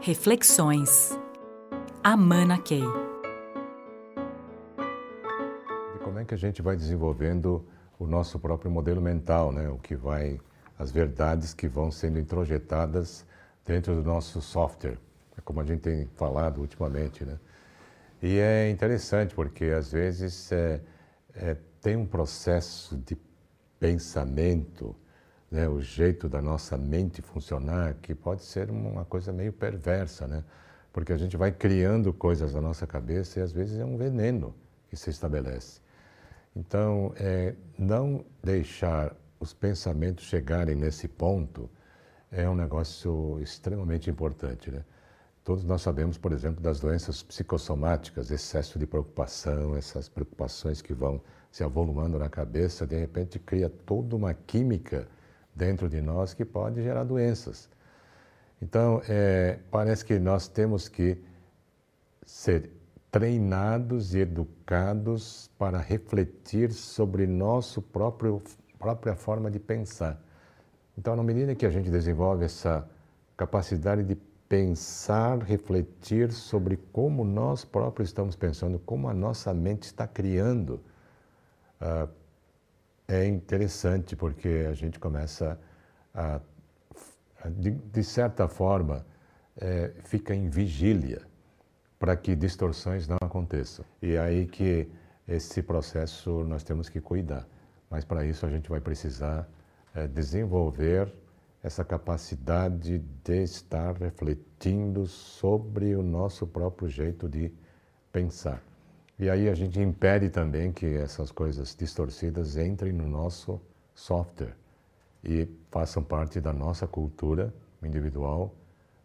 Reflexões. Amana Key. E como é que a gente vai desenvolvendo o nosso próprio modelo mental, né? O que vai, as verdades que vão sendo introjetadas dentro do nosso software, é como a gente tem falado ultimamente, né? E é interessante porque às vezes é, é, tem um processo de pensamento né, o jeito da nossa mente funcionar, que pode ser uma coisa meio perversa, né? Porque a gente vai criando coisas na nossa cabeça e às vezes é um veneno que se estabelece. Então, é, não deixar os pensamentos chegarem nesse ponto é um negócio extremamente importante, né? Todos nós sabemos, por exemplo, das doenças psicossomáticas, excesso de preocupação, essas preocupações que vão se avolumando na cabeça, de repente cria toda uma química dentro de nós que pode gerar doenças. Então, é, parece que nós temos que ser treinados e educados para refletir sobre próprio própria forma de pensar. Então, na medida que a gente desenvolve essa capacidade de pensar, refletir sobre como nós próprios estamos pensando, como a nossa mente está criando uh, é interessante porque a gente começa a, de, de, certa forma, é, fica em vigília para que distorções não aconteçam. E é aí que esse processo nós temos que cuidar. Mas para isso a gente vai precisar é, desenvolver essa capacidade de estar refletindo sobre o nosso próprio jeito de pensar. E aí a gente impede também que essas coisas distorcidas entrem no nosso software e façam parte da nossa cultura individual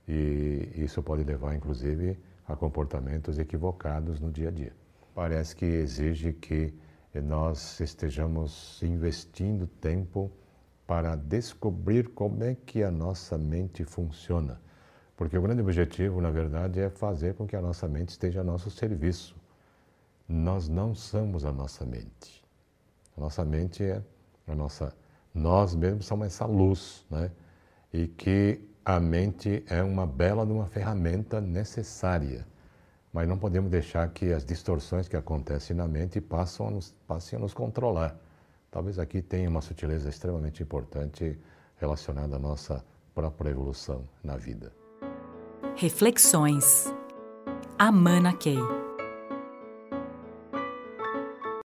e isso pode levar inclusive a comportamentos equivocados no dia a dia. Parece que exige que nós estejamos investindo tempo para descobrir como é que a nossa mente funciona. Porque o grande objetivo, na verdade, é fazer com que a nossa mente esteja a nosso serviço nós não somos a nossa mente. A nossa mente é a nossa. Nós mesmos somos essa luz, né? E que a mente é uma bela uma ferramenta necessária, mas não podemos deixar que as distorções que acontecem na mente passem a nos, passem a nos controlar. Talvez aqui tenha uma sutileza extremamente importante relacionada à nossa própria evolução na vida. Reflexões. Amana Key.